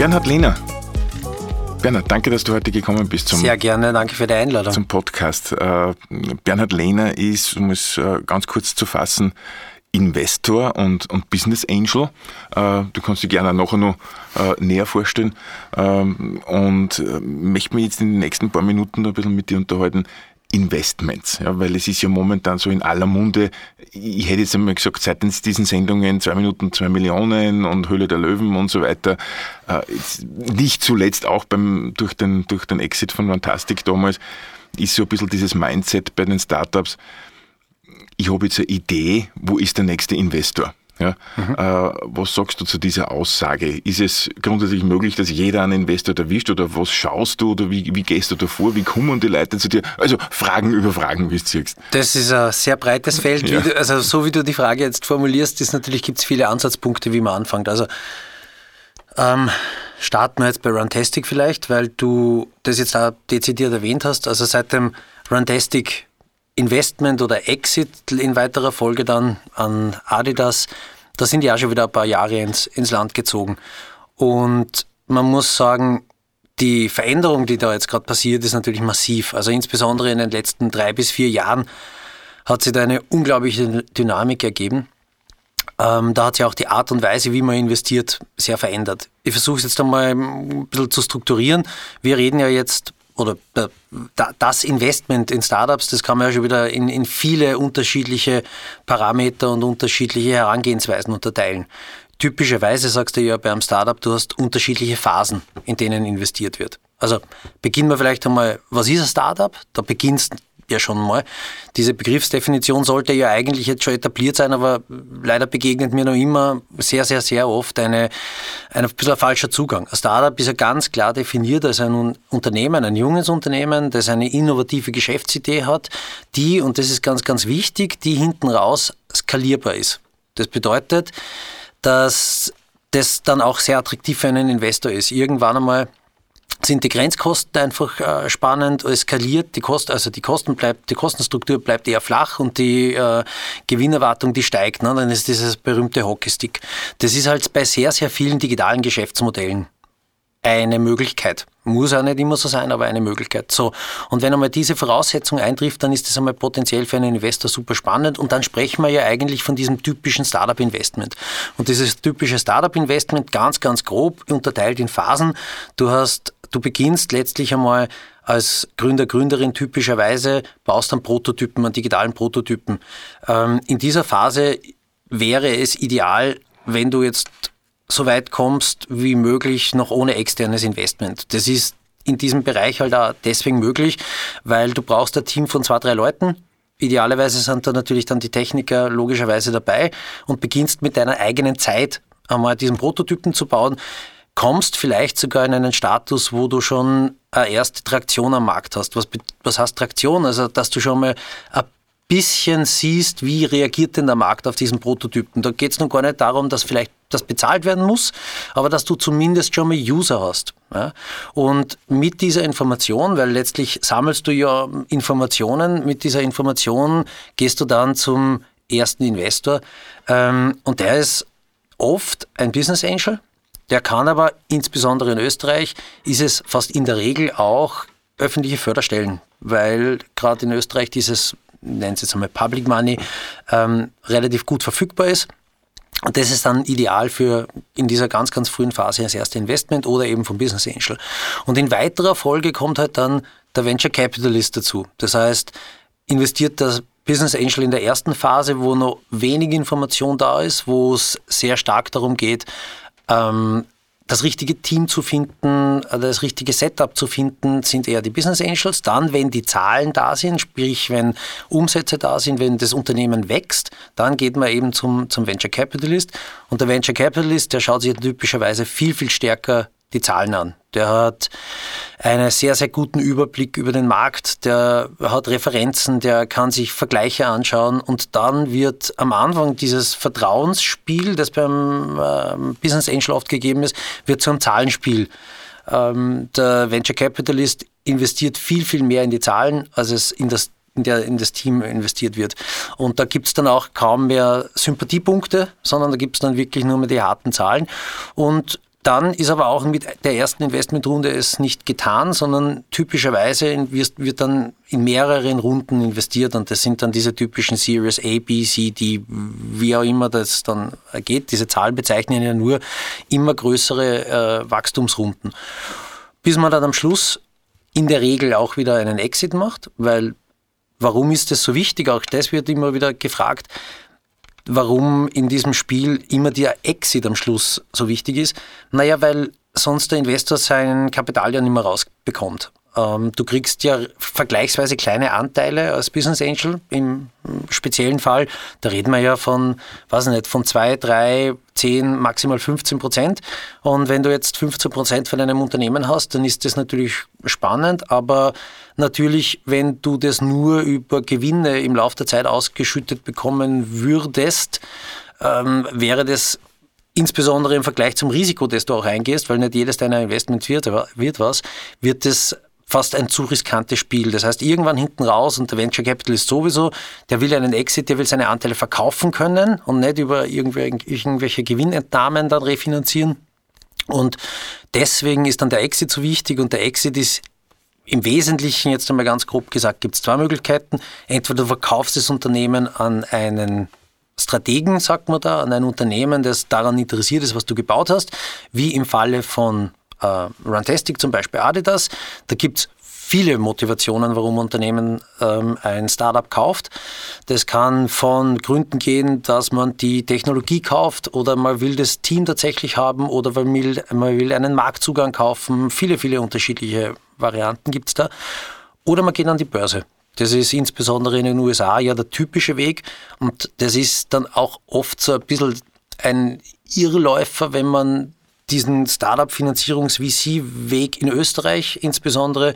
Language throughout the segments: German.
Bernhard Lehner. Bernhard, danke, dass du heute gekommen bist zum Sehr gerne, danke für die Einladung. Zum Podcast. Äh, Bernhard Lehner ist, um es äh, ganz kurz zu fassen, Investor und, und Business Angel. Äh, du kannst dich gerne nachher noch näher vorstellen. Ähm, und möchte mich jetzt in den nächsten paar Minuten ein bisschen mit dir unterhalten. Investments, ja, weil es ist ja momentan so in aller Munde, ich hätte jetzt einmal gesagt, seitens diesen Sendungen zwei Minuten zwei Millionen und Höhle der Löwen und so weiter, äh, nicht zuletzt auch beim, durch, den, durch den Exit von Fantastic damals, ist so ein bisschen dieses Mindset bei den Startups, ich habe jetzt eine Idee, wo ist der nächste Investor? Ja, mhm. äh, was sagst du zu dieser Aussage? Ist es grundsätzlich möglich, dass jeder einen Investor erwischt oder was schaust du oder wie, wie gehst du da vor? Wie kommen die Leute zu dir? Also Fragen über Fragen, wie du siehst. Das ist ein sehr breites Feld. Ja. Du, also so wie du die Frage jetzt formulierst, ist natürlich gibt es viele Ansatzpunkte, wie man anfängt. Also ähm, starten wir jetzt bei Runtastic vielleicht, weil du das jetzt auch dezidiert erwähnt hast. Also seit dem Runtastic Investment oder Exit in weiterer Folge dann an Adidas, da sind ja schon wieder ein paar Jahre ins, ins Land gezogen. Und man muss sagen, die Veränderung, die da jetzt gerade passiert, ist natürlich massiv. Also insbesondere in den letzten drei bis vier Jahren hat sich da eine unglaubliche Dynamik ergeben. Ähm, da hat sich auch die Art und Weise, wie man investiert, sehr verändert. Ich versuche es jetzt einmal ein bisschen zu strukturieren. Wir reden ja jetzt oder äh, das Investment in Startups, das kann man ja schon wieder in, in viele unterschiedliche Parameter und unterschiedliche Herangehensweisen unterteilen. Typischerweise sagst du ja beim Startup, du hast unterschiedliche Phasen, in denen investiert wird. Also beginnen wir vielleicht einmal, was ist ein Startup? Da beginnst ja schon mal. Diese Begriffsdefinition sollte ja eigentlich jetzt schon etabliert sein, aber leider begegnet mir noch immer sehr, sehr, sehr oft eine, ein bisschen ein falscher Zugang. Ein Startup ist ja ganz klar definiert als ein Unternehmen, ein junges Unternehmen, das eine innovative Geschäftsidee hat, die, und das ist ganz, ganz wichtig, die hinten raus skalierbar ist. Das bedeutet, dass das dann auch sehr attraktiv für einen Investor ist. Irgendwann einmal sind die Grenzkosten einfach äh, spannend, eskaliert die Kosten, also die Kosten bleibt, die Kostenstruktur bleibt eher flach und die äh, Gewinnerwartung, die steigt. Ne? Dann ist dieses berühmte Hockeystick. Das ist halt bei sehr, sehr vielen digitalen Geschäftsmodellen eine Möglichkeit. Muss auch nicht immer so sein, aber eine Möglichkeit. So. Und wenn einmal diese Voraussetzung eintrifft, dann ist das einmal potenziell für einen Investor super spannend. Und dann sprechen wir ja eigentlich von diesem typischen Startup-Investment. Und dieses typische Startup-Investment ganz, ganz grob unterteilt in Phasen. Du hast du beginnst letztlich einmal als Gründer, Gründerin typischerweise, baust dann Prototypen, an digitalen Prototypen. Ähm, in dieser Phase wäre es ideal, wenn du jetzt so weit kommst wie möglich, noch ohne externes Investment. Das ist in diesem Bereich halt auch deswegen möglich, weil du brauchst ein Team von zwei, drei Leuten. Idealerweise sind da natürlich dann die Techniker logischerweise dabei und beginnst mit deiner eigenen Zeit einmal diesen Prototypen zu bauen kommst vielleicht sogar in einen Status, wo du schon eine erste Traktion am Markt hast. Was, was heißt Traktion? Also, dass du schon mal ein bisschen siehst, wie reagiert denn der Markt auf diesen Prototypen. Da geht es nun gar nicht darum, dass vielleicht das bezahlt werden muss, aber dass du zumindest schon mal User hast. Ja? Und mit dieser Information, weil letztlich sammelst du ja Informationen, mit dieser Information gehst du dann zum ersten Investor ähm, und der ist oft ein Business Angel, der kann aber, insbesondere in Österreich, ist es fast in der Regel auch öffentliche Förderstellen, weil gerade in Österreich dieses, nennen Sie es einmal Public Money, ähm, relativ gut verfügbar ist. Und das ist dann ideal für in dieser ganz, ganz frühen Phase das erste Investment oder eben vom Business Angel. Und in weiterer Folge kommt halt dann der Venture Capitalist dazu. Das heißt, investiert das Business Angel in der ersten Phase, wo noch wenig Information da ist, wo es sehr stark darum geht, ähm, das richtige Team zu finden, äh, das richtige Setup zu finden, sind eher die Business Angels. Dann, wenn die Zahlen da sind, sprich wenn Umsätze da sind, wenn das Unternehmen wächst, dann geht man eben zum, zum Venture Capitalist. Und der Venture Capitalist, der schaut sich typischerweise viel, viel stärker die Zahlen an. Der hat einen sehr, sehr guten Überblick über den Markt, der hat Referenzen, der kann sich Vergleiche anschauen und dann wird am Anfang dieses Vertrauensspiel, das beim äh, Business Angel oft gegeben ist, wird zu einem Zahlenspiel. Ähm, der Venture Capitalist investiert viel, viel mehr in die Zahlen, als es in das in, der, in das Team investiert wird. Und da gibt es dann auch kaum mehr Sympathiepunkte, sondern da gibt es dann wirklich nur mehr die harten Zahlen. Und dann ist aber auch mit der ersten Investmentrunde es nicht getan, sondern typischerweise wird dann in mehreren Runden investiert und das sind dann diese typischen Series A, B, C, D, wie auch immer das dann geht. Diese Zahlen bezeichnen ja nur immer größere äh, Wachstumsrunden. Bis man dann am Schluss in der Regel auch wieder einen Exit macht, weil warum ist das so wichtig? Auch das wird immer wieder gefragt warum in diesem Spiel immer der Exit am Schluss so wichtig ist. Naja, weil sonst der Investor sein Kapital ja nicht mehr rausbekommt. Ähm, du kriegst ja vergleichsweise kleine Anteile als Business Angel im speziellen Fall. Da reden wir ja von, weiß nicht, von zwei, drei, zehn, maximal 15 Prozent. Und wenn du jetzt 15 Prozent von einem Unternehmen hast, dann ist das natürlich spannend. Aber natürlich, wenn du das nur über Gewinne im Laufe der Zeit ausgeschüttet bekommen würdest, ähm, wäre das insbesondere im Vergleich zum Risiko, das du auch eingehst, weil nicht jedes deiner Investments wird, wird was, wird es fast ein zu riskantes Spiel. Das heißt, irgendwann hinten raus, und der Venture Capital ist sowieso, der will einen Exit, der will seine Anteile verkaufen können und nicht über irgendwelche Gewinnentnahmen dann refinanzieren. Und deswegen ist dann der Exit so wichtig und der Exit ist im Wesentlichen, jetzt einmal ganz grob gesagt, gibt es zwei Möglichkeiten. Entweder du verkaufst das Unternehmen an einen Strategen, sagt man da, an ein Unternehmen, das daran interessiert ist, was du gebaut hast, wie im Falle von äh, Runtastic zum Beispiel Adidas. Da gibt es viele Motivationen, warum Unternehmen ähm, ein Startup kauft. Das kann von Gründen gehen, dass man die Technologie kauft oder man will das Team tatsächlich haben oder man will, man will einen Marktzugang kaufen. Viele, viele unterschiedliche Varianten gibt es da. Oder man geht an die Börse. Das ist insbesondere in den USA ja der typische Weg und das ist dann auch oft so ein bisschen ein Irrläufer, wenn man diesen Startup-Finanzierungs-VC-Weg in Österreich insbesondere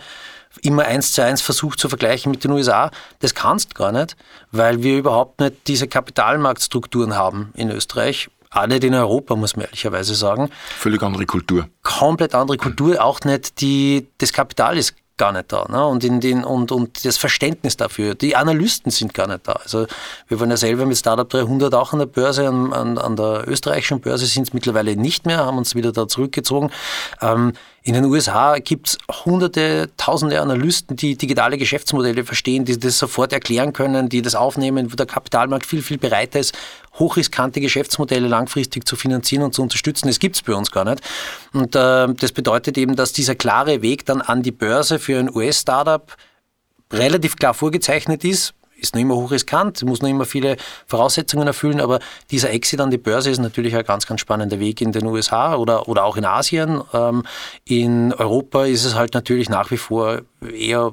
immer eins zu eins versucht zu vergleichen mit den USA. Das kannst gar nicht, weil wir überhaupt nicht diese Kapitalmarktstrukturen haben in Österreich. Auch nicht in Europa, muss man ehrlicherweise sagen. Völlig andere Kultur. Komplett andere Kultur. Auch nicht die, das Kapital ist gar nicht da. Ne? Und, in den, und, und das Verständnis dafür. Die Analysten sind gar nicht da. Also wir waren ja selber mit Startup 300 auch an der Börse, an, an, an der österreichischen Börse sind es mittlerweile nicht mehr, haben uns wieder da zurückgezogen. Ähm, in den USA gibt es hunderte, tausende Analysten, die digitale Geschäftsmodelle verstehen, die das sofort erklären können, die das aufnehmen, wo der Kapitalmarkt viel, viel bereiter ist, hochriskante Geschäftsmodelle langfristig zu finanzieren und zu unterstützen. Das gibt es bei uns gar nicht. Und äh, das bedeutet eben, dass dieser klare Weg dann an die Börse für ein US-Startup relativ klar vorgezeichnet ist ist noch immer hochriskant, muss noch immer viele Voraussetzungen erfüllen, aber dieser Exit an die Börse ist natürlich ein ganz, ganz spannender Weg in den USA oder, oder auch in Asien. Ähm, in Europa ist es halt natürlich nach wie vor eher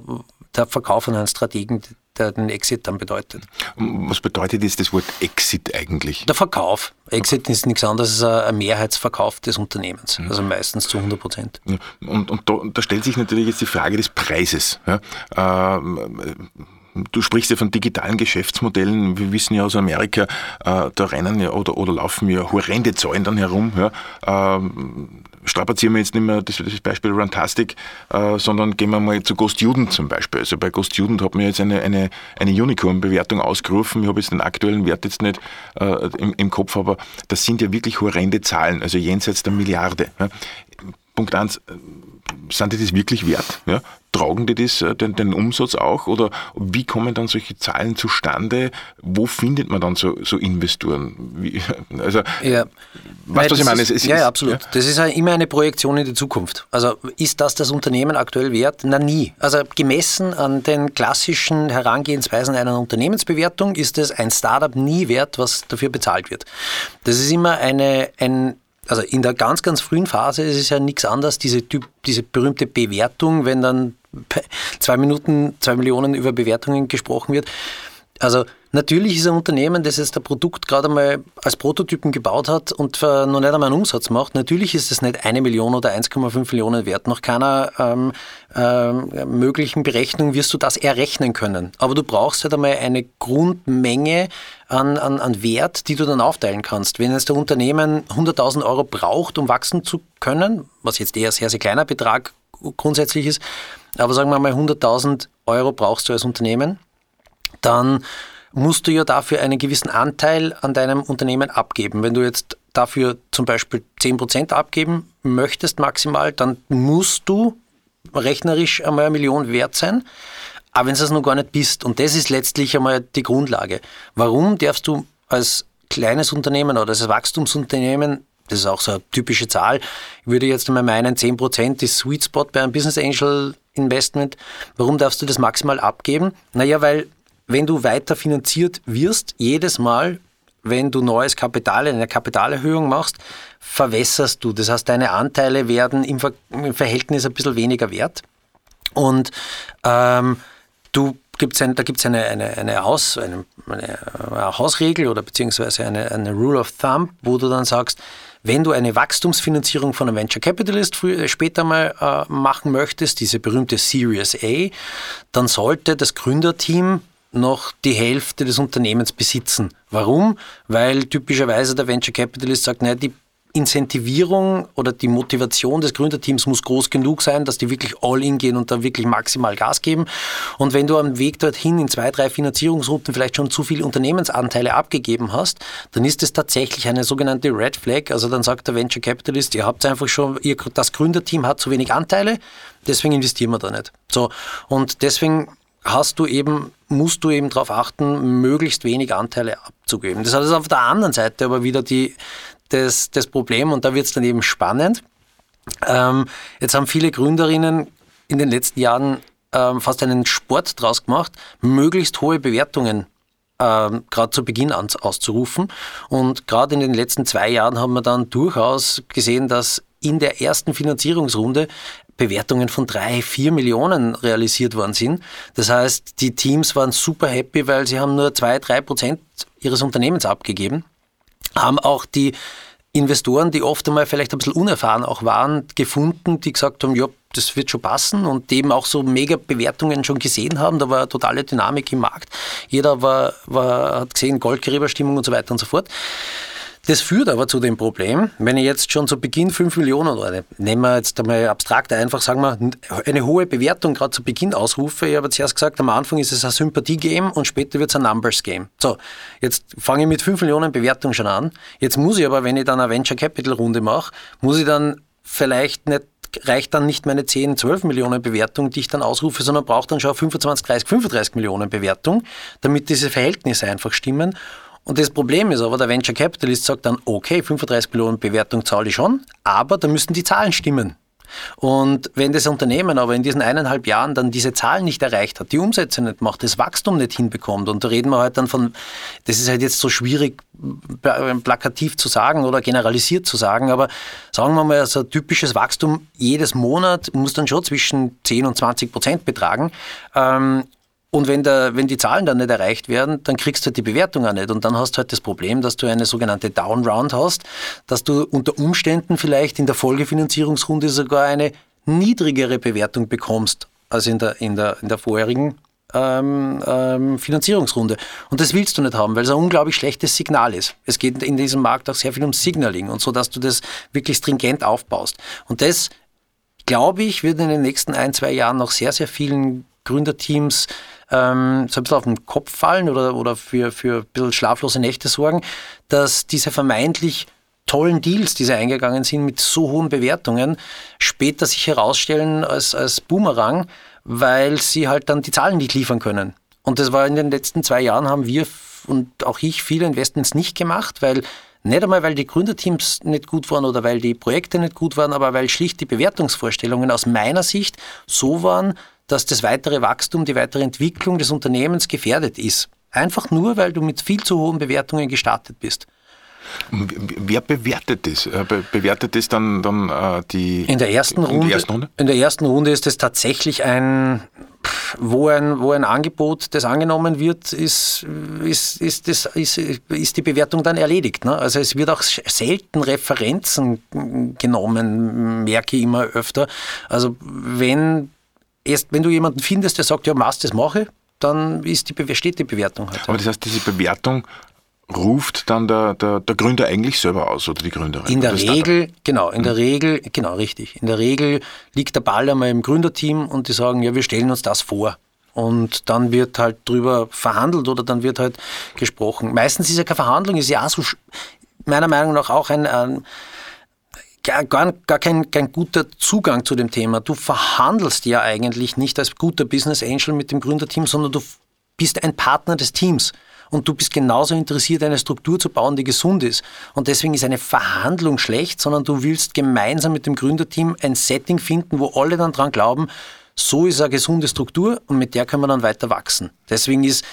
der Verkauf an einen Strategen, der den Exit dann bedeutet. Was bedeutet jetzt das Wort Exit eigentlich? Der Verkauf. Exit ist nichts anderes als ein Mehrheitsverkauf des Unternehmens, mhm. also meistens zu 100 Prozent. Und, und da, da, stellt sich natürlich jetzt die Frage des Preises. Ja? Ähm, Du sprichst ja von digitalen Geschäftsmodellen. Wir wissen ja aus Amerika, äh, da rennen ja oder, oder laufen ja horrende Zahlen dann herum. Ja. Ähm, strapazieren wir jetzt nicht mehr das, das Beispiel Runtastic, äh, sondern gehen wir mal zu Ghost Student zum Beispiel. Also bei Ghost Student hat man jetzt eine, eine, eine Unicorn-Bewertung ausgerufen. Ich habe jetzt den aktuellen Wert jetzt nicht äh, im, im Kopf, aber das sind ja wirklich horrende Zahlen, also jenseits der Milliarde. Ja. Punkt eins, sind die das wirklich wert? Ja? Tragen die das, äh, den, den, Umsatz auch? Oder wie kommen dann solche Zahlen zustande? Wo findet man dann so, so Investoren? Wie, also, ja. Weißt du, was ich meine? Ist, es, ja, ja, absolut. Ja? Das ist immer eine Projektion in die Zukunft. Also ist das das Unternehmen aktuell wert? Na nie. Also gemessen an den klassischen Herangehensweisen einer Unternehmensbewertung ist es ein Startup nie wert, was dafür bezahlt wird. Das ist immer eine, ein also in der ganz, ganz frühen Phase ist es ja nichts anderes, diese, typ, diese berühmte Bewertung, wenn dann zwei Minuten, zwei Millionen über Bewertungen gesprochen wird. Also natürlich ist ein Unternehmen, das jetzt ein Produkt gerade mal als Prototypen gebaut hat und noch nicht einmal einen Umsatz macht, natürlich ist es nicht eine Million oder 1,5 Millionen wert. Nach keiner ähm, ähm, möglichen Berechnung wirst du das errechnen können. Aber du brauchst halt einmal eine Grundmenge an, an, an Wert, die du dann aufteilen kannst. Wenn jetzt der Unternehmen 100.000 Euro braucht, um wachsen zu können, was jetzt eher sehr, sehr kleiner Betrag grundsätzlich ist, aber sagen wir mal 100.000 Euro brauchst du als Unternehmen, dann musst du ja dafür einen gewissen Anteil an deinem Unternehmen abgeben. Wenn du jetzt dafür zum Beispiel 10% abgeben möchtest maximal, dann musst du rechnerisch einmal eine Million wert sein. Aber wenn du es noch gar nicht bist, und das ist letztlich einmal die Grundlage. Warum darfst du als kleines Unternehmen oder als Wachstumsunternehmen, das ist auch so eine typische Zahl, ich würde jetzt einmal meinen, 10% ist Sweet Spot bei einem Business Angel Investment. Warum darfst du das maximal abgeben? Naja, weil wenn du weiter finanziert wirst, jedes Mal, wenn du neues Kapital, eine Kapitalerhöhung machst, verwässerst du. Das heißt, deine Anteile werden im, Verhältnis ein bisschen weniger wert. Und ähm, du gibt's ein, da gibt es eine, eine, eine, Haus, eine, eine, Hausregel oder beziehungsweise eine, eine Rule of Thumb, wo du dann sagst, wenn du eine Wachstumsfinanzierung von einem Venture Capitalist früher, später mal äh, machen möchtest, diese berühmte Series A, dann sollte das Gründerteam noch die Hälfte des Unternehmens besitzen. Warum? Weil typischerweise der Venture Capitalist sagt, naja, die Incentivierung oder die Motivation des Gründerteams muss groß genug sein, dass die wirklich all in gehen und da wirklich maximal Gas geben. Und wenn du am Weg dorthin in zwei, drei Finanzierungsrunden vielleicht schon zu viele Unternehmensanteile abgegeben hast, dann ist es tatsächlich eine sogenannte Red Flag. Also dann sagt der Venture Capitalist, ihr habt einfach schon, ihr, das Gründerteam hat zu wenig Anteile, deswegen investieren wir da nicht. So. Und deswegen hast du eben, musst du eben darauf achten, möglichst wenig Anteile abzugeben. Das hat auf der anderen Seite aber wieder die, das, das Problem und da wird es dann eben spannend. Ähm, jetzt haben viele Gründerinnen in den letzten Jahren ähm, fast einen Sport draus gemacht, möglichst hohe Bewertungen ähm, gerade zu Beginn an, auszurufen. Und gerade in den letzten zwei Jahren haben wir dann durchaus gesehen, dass in der ersten Finanzierungsrunde Bewertungen von drei, vier Millionen realisiert worden sind. Das heißt, die Teams waren super happy, weil sie haben nur zwei, drei Prozent ihres Unternehmens abgegeben haben auch die Investoren, die oft einmal vielleicht ein bisschen unerfahren auch waren, gefunden, die gesagt haben, ja, das wird schon passen und eben auch so mega Bewertungen schon gesehen haben. Da war eine totale Dynamik im Markt. Jeder war, war, hat gesehen, Goldgräberstimmung und so weiter und so fort. Das führt aber zu dem Problem, wenn ich jetzt schon zu Beginn 5 Millionen oder nehmen wir jetzt einmal abstrakt einfach, sagen wir, eine hohe Bewertung gerade zu Beginn ausrufe. Ich habe zuerst gesagt, am Anfang ist es ein Sympathie-Game und später wird es ein Numbers-Game. So, jetzt fange ich mit 5 Millionen Bewertung schon an. Jetzt muss ich aber, wenn ich dann eine Venture Capital-Runde mache, muss ich dann vielleicht nicht reicht dann nicht meine 10, 12 Millionen Bewertung, die ich dann ausrufe, sondern braucht dann schon 25, 30, 35 Millionen Bewertung, damit diese Verhältnisse einfach stimmen. Und das Problem ist aber, der Venture Capitalist sagt dann, okay, 35 Millionen Bewertung zahle ich schon, aber da müssen die Zahlen stimmen. Und wenn das Unternehmen aber in diesen eineinhalb Jahren dann diese Zahlen nicht erreicht hat, die Umsätze nicht macht, das Wachstum nicht hinbekommt, und da reden wir halt dann von, das ist halt jetzt so schwierig plakativ zu sagen oder generalisiert zu sagen, aber sagen wir mal, so ein typisches Wachstum jedes Monat muss dann schon zwischen 10 und 20 Prozent betragen. Ähm, und wenn, der, wenn die Zahlen dann nicht erreicht werden, dann kriegst du halt die Bewertung auch nicht. Und dann hast du halt das Problem, dass du eine sogenannte Down-Round hast, dass du unter Umständen vielleicht in der Folgefinanzierungsrunde sogar eine niedrigere Bewertung bekommst als in der, in der, in der vorherigen ähm, ähm, Finanzierungsrunde. Und das willst du nicht haben, weil es ein unglaublich schlechtes Signal ist. Es geht in diesem Markt auch sehr viel um Signaling und so, dass du das wirklich stringent aufbaust. Und das, glaube ich, wird in den nächsten ein, zwei Jahren noch sehr, sehr vielen Gründerteams ähm, so ein bisschen auf den Kopf fallen oder, oder für, für ein bisschen schlaflose Nächte sorgen, dass diese vermeintlich tollen Deals, die sie eingegangen sind mit so hohen Bewertungen, später sich herausstellen als, als Boomerang, weil sie halt dann die Zahlen nicht liefern können. Und das war in den letzten zwei Jahren, haben wir und auch ich viele Investments nicht gemacht, weil nicht einmal, weil die Gründerteams nicht gut waren oder weil die Projekte nicht gut waren, aber weil schlicht die Bewertungsvorstellungen aus meiner Sicht so waren, dass das weitere Wachstum, die weitere Entwicklung des Unternehmens gefährdet ist. Einfach nur, weil du mit viel zu hohen Bewertungen gestartet bist. Wer bewertet das? Äh, bewertet das dann, dann äh, die in der ersten Runde? In der ersten Runde, in der ersten Runde ist es tatsächlich ein, wo ein, wo ein Angebot, das angenommen wird, ist, ist, ist, das, ist, ist die Bewertung dann erledigt. Ne? Also es wird auch selten Referenzen genommen, merke ich immer öfter. Also wenn erst wenn du jemanden findest, der sagt, ja, Maß, das mache, dann ist die, steht die Bewertung halt. Aber das heißt, diese Bewertung ruft dann der, der, der Gründer eigentlich selber aus oder die Gründerin? In der Regel, genau, in der hm. Regel, genau, richtig. In der Regel liegt der Ball einmal im Gründerteam und die sagen, ja, wir stellen uns das vor. Und dann wird halt drüber verhandelt oder dann wird halt gesprochen. Meistens ist ja keine Verhandlung, ist ja auch so, meiner Meinung nach auch ein, ein gar, gar, gar kein, kein guter Zugang zu dem Thema. Du verhandelst ja eigentlich nicht als guter Business Angel mit dem Gründerteam, sondern du bist ein Partner des Teams. Und du bist genauso interessiert, eine Struktur zu bauen, die gesund ist. Und deswegen ist eine Verhandlung schlecht, sondern du willst gemeinsam mit dem Gründerteam ein Setting finden, wo alle dann dran glauben, so ist eine gesunde Struktur und mit der können wir dann weiter wachsen. Deswegen ist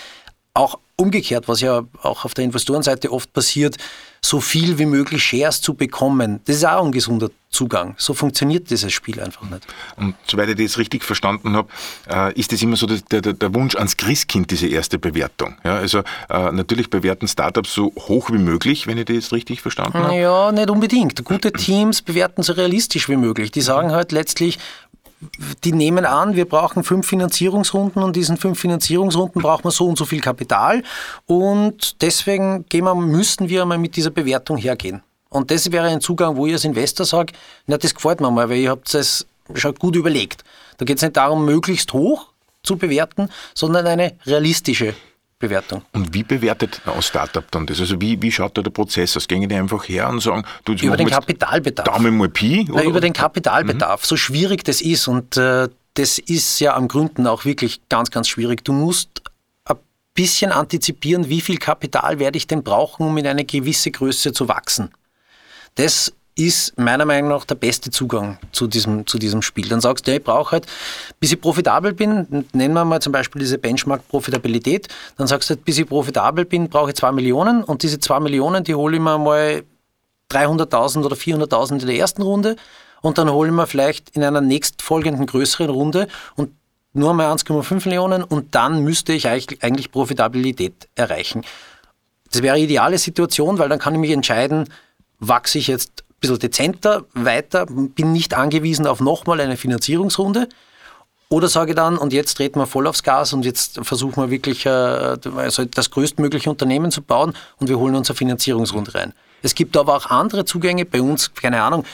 auch umgekehrt, was ja auch auf der Investorenseite oft passiert, so viel wie möglich Shares zu bekommen. Das ist auch ein gesunder Zugang. So funktioniert dieses Spiel einfach nicht. Und soweit ich das richtig verstanden habe, äh, ist das immer so der, der, der, Wunsch ans Christkind, diese erste Bewertung. Ja, also äh, natürlich bewerten Startups so hoch wie möglich, wenn ich das richtig verstanden habe. Ja, nicht unbedingt. Gute Teams bewerten so realistisch wie möglich. Die sagen halt letztlich, die nehmen an, wir brauchen fünf Finanzierungsrunden und diesen fünf Finanzierungsrunden brauchen wir so und so viel Kapital und deswegen gehen wir, müssen wir mal mit dieser Bewertung hergehen. Und das wäre ein Zugang, wo ich als Investor sage, na, das gefällt mir mal, weil ihr habt es schon gut überlegt. Da geht es nicht darum, möglichst hoch zu bewerten, sondern eine realistische Bewertung. Und wie bewertet ein Startup dann das? Also wie, wie schaut da der Prozess aus? Gehen die einfach her und sagen, du, über den Kapitalbedarf. Daumen mal Pi? Na, über den Kapitalbedarf, mhm. so schwierig das ist. Und äh, das ist ja am Gründen auch wirklich ganz, ganz schwierig. Du musst ein bisschen antizipieren, wie viel Kapital werde ich denn brauchen, um in eine gewisse Größe zu wachsen. Das ist meiner Meinung nach der beste Zugang zu diesem, zu diesem Spiel. Dann sagst du, ja, ich brauche halt, bis ich profitabel bin, nennen wir mal zum Beispiel diese Benchmark-Profitabilität, dann sagst du, halt, bis ich profitabel bin, brauche ich zwei Millionen und diese zwei Millionen, die hole ich mir mal 300.000 oder 400.000 in der ersten Runde und dann hole ich mir vielleicht in einer nächstfolgenden größeren Runde und nur mal 1,5 Millionen und dann müsste ich eigentlich Profitabilität erreichen. Das wäre eine ideale Situation, weil dann kann ich mich entscheiden, wachse ich jetzt bisschen dezenter weiter, bin nicht angewiesen auf nochmal eine Finanzierungsrunde. Oder sage dann, und jetzt treten wir voll aufs Gas und jetzt versuchen wir wirklich äh, also das größtmögliche Unternehmen zu bauen und wir holen uns eine Finanzierungsrunde rein. Es gibt aber auch andere Zugänge, bei uns, keine Ahnung,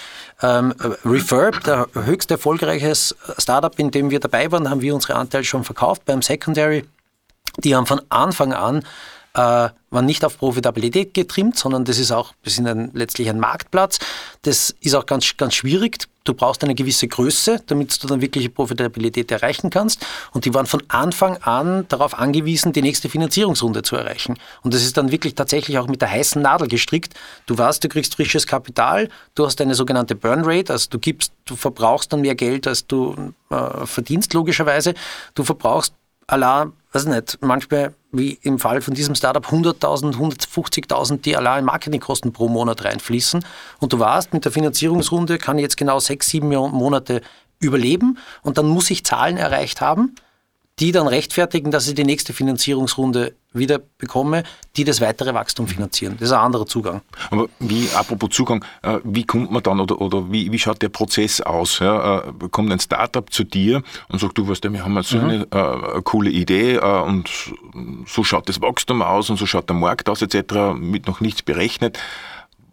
ähm, Refurb, der höchst erfolgreiche Startup, in dem wir dabei waren, haben wir unsere Anteile schon verkauft beim Secondary. Die haben von Anfang an äh, waren nicht auf Profitabilität getrimmt, sondern das ist auch, wir sind ein, letztlich ein Marktplatz. Das ist auch ganz, ganz schwierig. Du brauchst eine gewisse Größe, damit du dann wirkliche Profitabilität erreichen kannst. Und die waren von Anfang an darauf angewiesen, die nächste Finanzierungsrunde zu erreichen. Und das ist dann wirklich tatsächlich auch mit der heißen Nadel gestrickt. Du weißt, du kriegst frisches Kapital, du hast eine sogenannte Burn Rate, also du gibst, du verbrauchst dann mehr Geld, als du äh, verdienst, logischerweise. Du verbrauchst allein, weiß nicht, manchmal wie im Fall von diesem Startup 100.000, 150.000, die allein Marketingkosten pro Monat reinfließen. Und du weißt, mit der Finanzierungsrunde kann ich jetzt genau sechs, sieben Monate überleben und dann muss ich Zahlen erreicht haben, die dann rechtfertigen, dass ich die nächste Finanzierungsrunde wieder bekomme, die das weitere Wachstum finanzieren. Das ist ein anderer Zugang. Aber wie, apropos Zugang, äh, wie kommt man dann oder, oder wie, wie schaut der Prozess aus? Ja, äh, kommt ein Startup zu dir und sagt, du weißt, wir haben jetzt so mhm. eine, eine, äh, coole Idee und so schaut das Wachstum aus und so schaut der Markt aus etc., mit noch nichts berechnet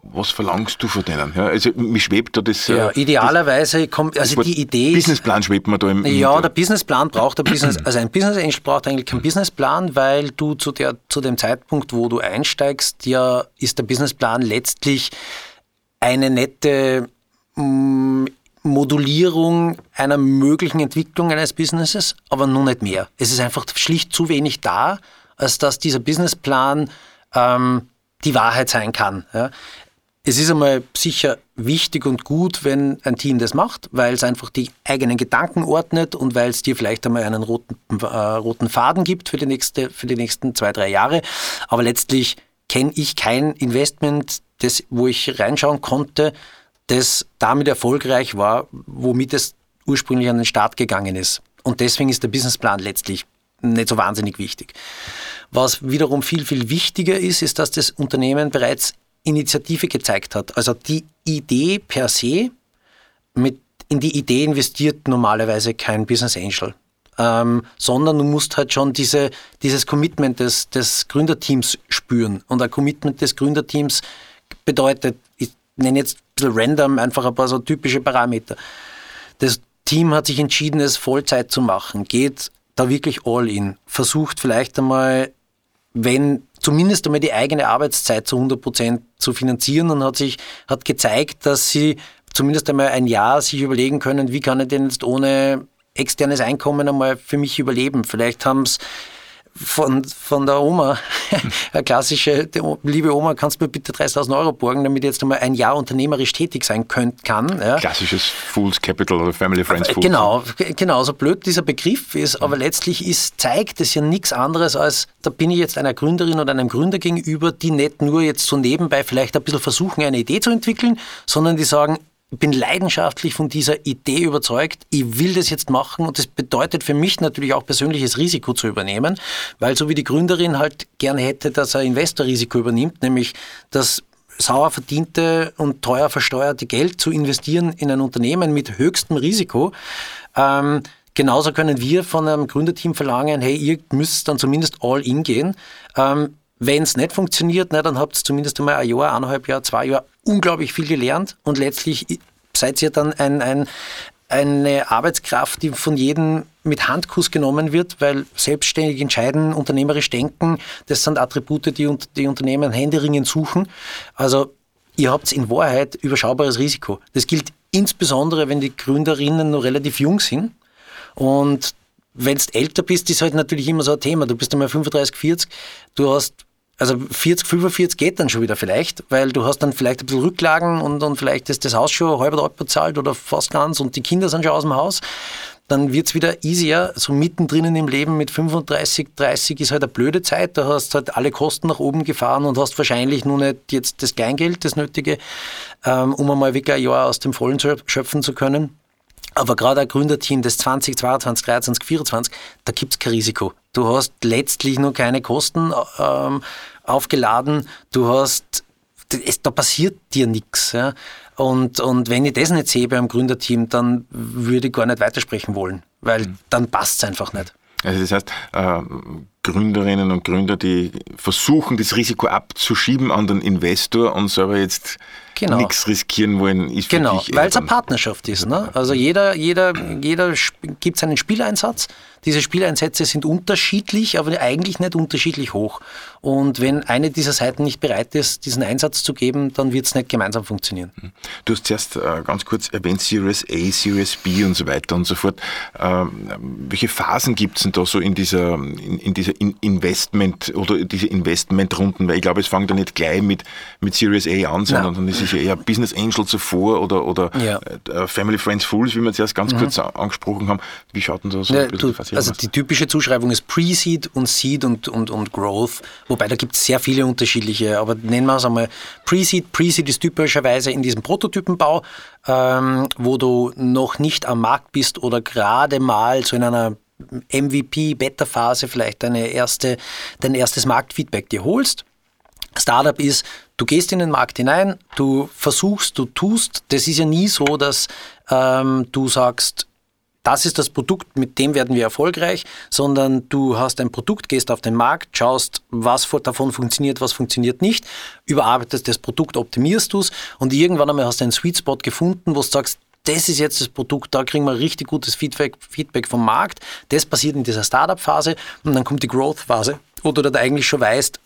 was verlangst du von denen? Ja, also mir schwebt da das. Ja, idealerweise kommt, also die Idee. Businessplan schwebt man da im. Ja, im der Businessplan braucht der Business, also ein Business Angel braucht eigentlich keinen Businessplan, weil du zu der, zu dem Zeitpunkt, wo du einsteigst, ja, ist der Businessplan letztlich eine nette mm, Modulierung einer möglichen Entwicklung eines Businesses, aber nur nicht mehr. Es ist einfach schlicht zu wenig da, als dass dieser Businessplan ähm, die Wahrheit sein kann. Ja. Es ist einmal sicher wichtig und gut, wenn ein Team das macht, weil es einfach die eigenen Gedanken ordnet und weil es dir vielleicht einmal einen roten, äh, roten Faden gibt für die, nächste, für die nächsten zwei, drei Jahre. Aber letztlich kenne ich kein Investment, das, wo ich reinschauen konnte, das damit erfolgreich war, womit es ursprünglich an den Start gegangen ist. Und deswegen ist der Businessplan letztlich nicht so wahnsinnig wichtig. Was wiederum viel, viel wichtiger ist, ist, dass das Unternehmen bereits Initiative gezeigt hat. Also die Idee per se, mit, in die Idee investiert normalerweise kein Business Angel. Ähm, sondern du musst halt schon diese, dieses Commitment des, des Gründerteams spüren. Und ein Commitment des Gründerteams bedeutet, ich nenne jetzt ein bisschen random einfach ein paar so typische Parameter. Das Team hat sich entschieden, es Vollzeit zu machen, geht da wirklich all in, versucht vielleicht einmal wenn zumindest einmal die eigene Arbeitszeit zu 100 Prozent zu finanzieren und hat sich, hat gezeigt, dass sie zumindest einmal ein Jahr sich überlegen können, wie kann ich denn jetzt ohne externes Einkommen einmal für mich überleben. Vielleicht haben es von, von der Oma, eine klassische, liebe Oma, kannst du mir bitte 30.000 Euro borgen, damit ich jetzt einmal ein Jahr unternehmerisch tätig sein könnt, kann. Ja. Klassisches Fools Capital oder Family Friends Fools. Genau, genau, so blöd dieser Begriff ist, aber letztlich ist, zeigt es ja nichts anderes als, da bin ich jetzt einer Gründerin oder einem Gründer gegenüber, die nicht nur jetzt so nebenbei vielleicht ein bisschen versuchen, eine Idee zu entwickeln, sondern die sagen, bin leidenschaftlich von dieser Idee überzeugt, ich will das jetzt machen und das bedeutet für mich natürlich auch persönliches Risiko zu übernehmen, weil so wie die Gründerin halt gerne hätte, dass er Investorrisiko übernimmt, nämlich das sauer verdiente und teuer versteuerte Geld zu investieren in ein Unternehmen mit höchstem Risiko. Ähm, genauso können wir von einem Gründerteam verlangen, hey, ihr müsst dann zumindest all in gehen. Ähm, wenn es nicht funktioniert, na, dann habt ihr zumindest einmal ein Jahr, eineinhalb Jahre, zwei Jahre unglaublich viel gelernt und letztlich seid ihr dann ein, ein, eine Arbeitskraft, die von jedem mit Handkuss genommen wird, weil selbstständig entscheiden, unternehmerisch denken, das sind Attribute, die die Unternehmen händeringend suchen. Also ihr habt in Wahrheit überschaubares Risiko. Das gilt insbesondere, wenn die Gründerinnen noch relativ jung sind und wenn du älter bist, ist halt natürlich immer so ein Thema. Du bist einmal 35, 40, du hast also 40, 45 geht dann schon wieder vielleicht, weil du hast dann vielleicht ein bisschen Rücklagen und, und vielleicht ist das Haus schon halb halb bezahlt oder fast ganz und die Kinder sind schon aus dem Haus. Dann wird es wieder easier, so mittendrin im Leben mit 35, 30 ist halt eine blöde Zeit, da hast halt alle Kosten nach oben gefahren und hast wahrscheinlich nur nicht jetzt das Kleingeld, das Nötige, ähm, um einmal wirklich ein Jahr aus dem Vollen schöpfen zu können. Aber gerade ein Gründerteam, das 20, 22, 23, 24, da gibt es kein Risiko. Du hast letztlich nur keine Kosten ähm, aufgeladen. Du hast, es, da passiert dir nichts. Ja? Und, und wenn ich das nicht sehe beim Gründerteam, dann würde ich gar nicht weitersprechen wollen, weil mhm. dann passt es einfach nicht. Also das heißt, äh, Gründerinnen und Gründer, die versuchen, das Risiko abzuschieben an den Investor und selber jetzt genau. nichts riskieren wollen, ist Genau, weil es eine Partnerschaft ist. Ne? Also jeder, jeder, jeder gibt seinen Spieleinsatz. Diese Spieleinsätze sind unterschiedlich, aber eigentlich nicht unterschiedlich hoch. Und wenn eine dieser Seiten nicht bereit ist, diesen Einsatz zu geben, dann wird es nicht gemeinsam funktionieren. Hm. Du hast zuerst äh, ganz kurz erwähnt, Series A, Series B und so weiter und so fort. Ähm, welche Phasen gibt es denn da so in dieser, in, in dieser Investment oder diese Investmentrunden? Weil ich glaube, es fängt ja nicht gleich mit, mit Series A an, sondern dann ist es ja eher Business Angel zuvor oder, oder ja. Äh, Family Friends Fools, wie wir zuerst ganz mhm. kurz angesprochen haben. Wie schaut denn das so ja, du, Also die typische Zuschreibung ist Pre-Seed und Seed und, und, und Growth, wobei da gibt es sehr viele unterschiedliche, aber nennen wir es einmal Pre-Seed. Pre-Seed ist typischerweise in diesem Prototypenbau, ähm, wo du noch nicht am Markt bist oder gerade mal so in einer MVP, Beta-Phase vielleicht deine erste, dein erstes Marktfeedback dir holst. Startup ist, du gehst in den Markt hinein, du versuchst, du tust. Das ist ja nie so, dass ähm, du sagst, das ist das Produkt, mit dem werden wir erfolgreich, sondern du hast ein Produkt, gehst auf den Markt, schaust, was davon funktioniert, was funktioniert nicht, überarbeitest das Produkt, optimierst du es und irgendwann einmal hast du einen Sweet Spot gefunden, wo du sagst, das ist jetzt das Produkt, da kriegen wir richtig gutes Feedback, Feedback vom Markt. Das passiert in dieser Startup-Phase und dann kommt die Growth-Phase, wo du dann eigentlich schon weißt,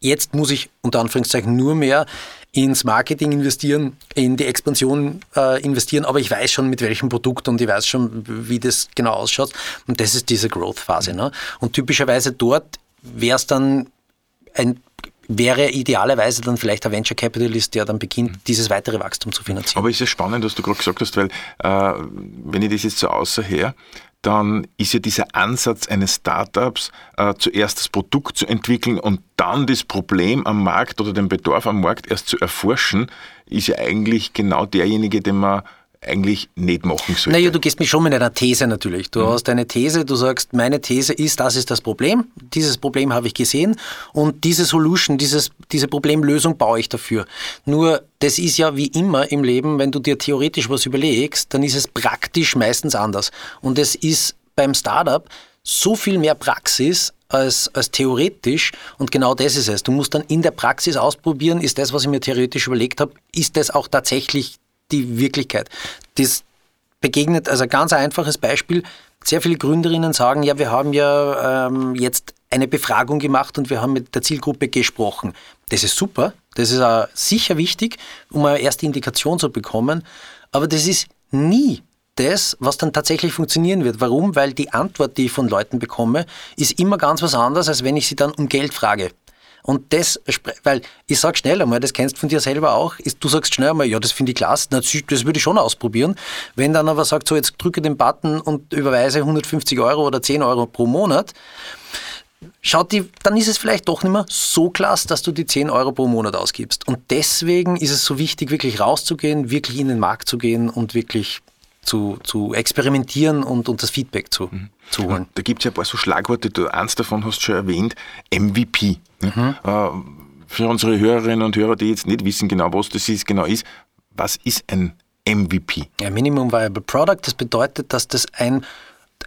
jetzt muss ich unter Anführungszeichen nur mehr ins Marketing investieren, in die Expansion äh, investieren, aber ich weiß schon mit welchem Produkt und ich weiß schon, wie das genau ausschaut. Und das ist diese Growth-Phase. Ne? Und typischerweise dort wäre es dann ein wäre idealerweise dann vielleicht ein Venture Capitalist, der dann beginnt, mhm. dieses weitere Wachstum zu finanzieren. Aber ist es spannend, was du gerade gesagt hast, weil äh, wenn ich das jetzt so außer her, dann ist ja dieser Ansatz eines Startups, äh, zuerst das Produkt zu entwickeln und dann das Problem am Markt oder den Bedarf am Markt erst zu erforschen, ist ja eigentlich genau derjenige, den man eigentlich nicht machen sollte. Naja, du gehst mich schon mit einer These natürlich. Du mhm. hast eine These, du sagst, meine These ist, das ist das Problem, dieses Problem habe ich gesehen und diese Solution, dieses, diese Problemlösung baue ich dafür. Nur, das ist ja wie immer im Leben, wenn du dir theoretisch was überlegst, dann ist es praktisch meistens anders. Und es ist beim Startup so viel mehr Praxis als, als theoretisch und genau das ist es. Du musst dann in der Praxis ausprobieren, ist das, was ich mir theoretisch überlegt habe, ist das auch tatsächlich die Wirklichkeit. Das begegnet, also ganz einfaches Beispiel, sehr viele Gründerinnen sagen, ja, wir haben ja ähm, jetzt eine Befragung gemacht und wir haben mit der Zielgruppe gesprochen. Das ist super, das ist auch sicher wichtig, um eine erste Indikation zu bekommen, aber das ist nie das, was dann tatsächlich funktionieren wird. Warum? Weil die Antwort, die ich von Leuten bekomme, ist immer ganz was anderes, als wenn ich sie dann um Geld frage. Und das, weil ich sag schnell einmal, das kennst du von dir selber auch, ist, du sagst schnell einmal, ja, das finde ich klasse, das würde ich schon ausprobieren. Wenn dann aber sagt, so jetzt drücke den Button und überweise 150 Euro oder 10 Euro pro Monat, schaut die, dann ist es vielleicht doch nicht mehr so klasse, dass du die 10 Euro pro Monat ausgibst. Und deswegen ist es so wichtig, wirklich rauszugehen, wirklich in den Markt zu gehen und wirklich zu, zu experimentieren und, und das Feedback zu, mhm. zu holen. Da gibt es ja ein paar so Schlagworte, du, eins davon hast du schon erwähnt, MVP. Mhm. Äh, für unsere Hörerinnen und Hörer, die jetzt nicht wissen genau, was das ist, genau ist, was ist ein MVP? Ja, Minimum Viable Product, das bedeutet, dass das ein,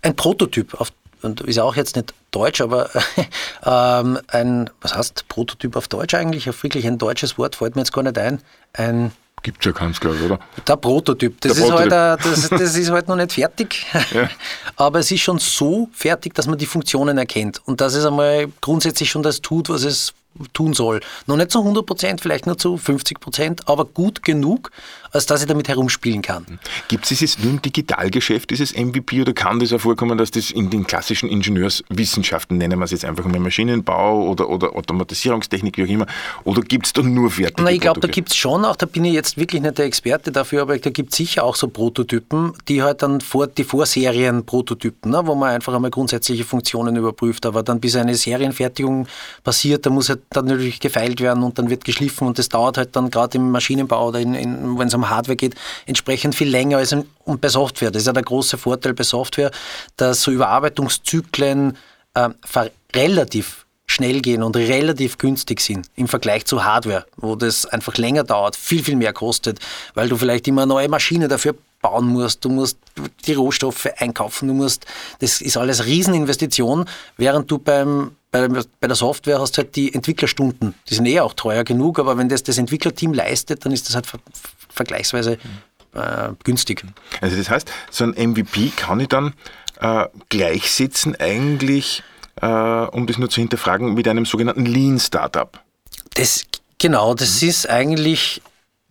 ein Prototyp auf und ist auch jetzt nicht deutsch, aber ähm, ein, was heißt Prototyp auf Deutsch eigentlich? Auf wirklich ein deutsches Wort fällt mir jetzt gar nicht ein. Ein Gibt es ja keins, glaube ich, oder? Der Prototyp. Das, Der ist, Prototyp. Halt, das, das ist halt noch nicht fertig. Ja. Aber es ist schon so fertig, dass man die Funktionen erkennt. Und dass es einmal grundsätzlich schon das tut, was es tun soll. Noch nicht zu 100 Prozent, vielleicht nur zu 50 Prozent, aber gut genug, als dass ich damit herumspielen kann. Gibt es dieses nur im Digitalgeschäft, dieses MVP, oder kann das auch vorkommen, dass das in den klassischen Ingenieurswissenschaften, nennen wir es jetzt einfach mal Maschinenbau oder, oder Automatisierungstechnik, wie auch immer, oder gibt es da nur fertige Na, Ich glaube, da gibt es schon auch, da bin ich jetzt wirklich nicht der Experte dafür, aber da gibt es sicher auch so Prototypen, die halt dann vor, die Vorserien-Prototypen, ne, wo man einfach einmal grundsätzliche Funktionen überprüft, aber dann bis eine Serienfertigung passiert, da muss halt dann natürlich gefeilt werden und dann wird geschliffen und das dauert halt dann gerade im Maschinenbau oder in, in, wenn es um Hardware geht, entsprechend viel länger als und bei Software. Das ist ja der große Vorteil bei Software, dass so Überarbeitungszyklen äh, relativ schnell gehen und relativ günstig sind im Vergleich zu Hardware, wo das einfach länger dauert, viel, viel mehr kostet, weil du vielleicht immer eine neue Maschine dafür bauen musst, du musst die Rohstoffe einkaufen, du musst, das ist alles Rieseninvestition, während du beim, bei, bei der Software hast halt die Entwicklerstunden, die sind eh auch teuer genug, aber wenn das das Entwicklerteam leistet, dann ist das halt vergleichsweise äh, günstig. Also das heißt, so ein MVP kann ich dann äh, gleichsetzen eigentlich, äh, um das nur zu hinterfragen, mit einem sogenannten Lean Startup. Das, genau, das mhm. ist eigentlich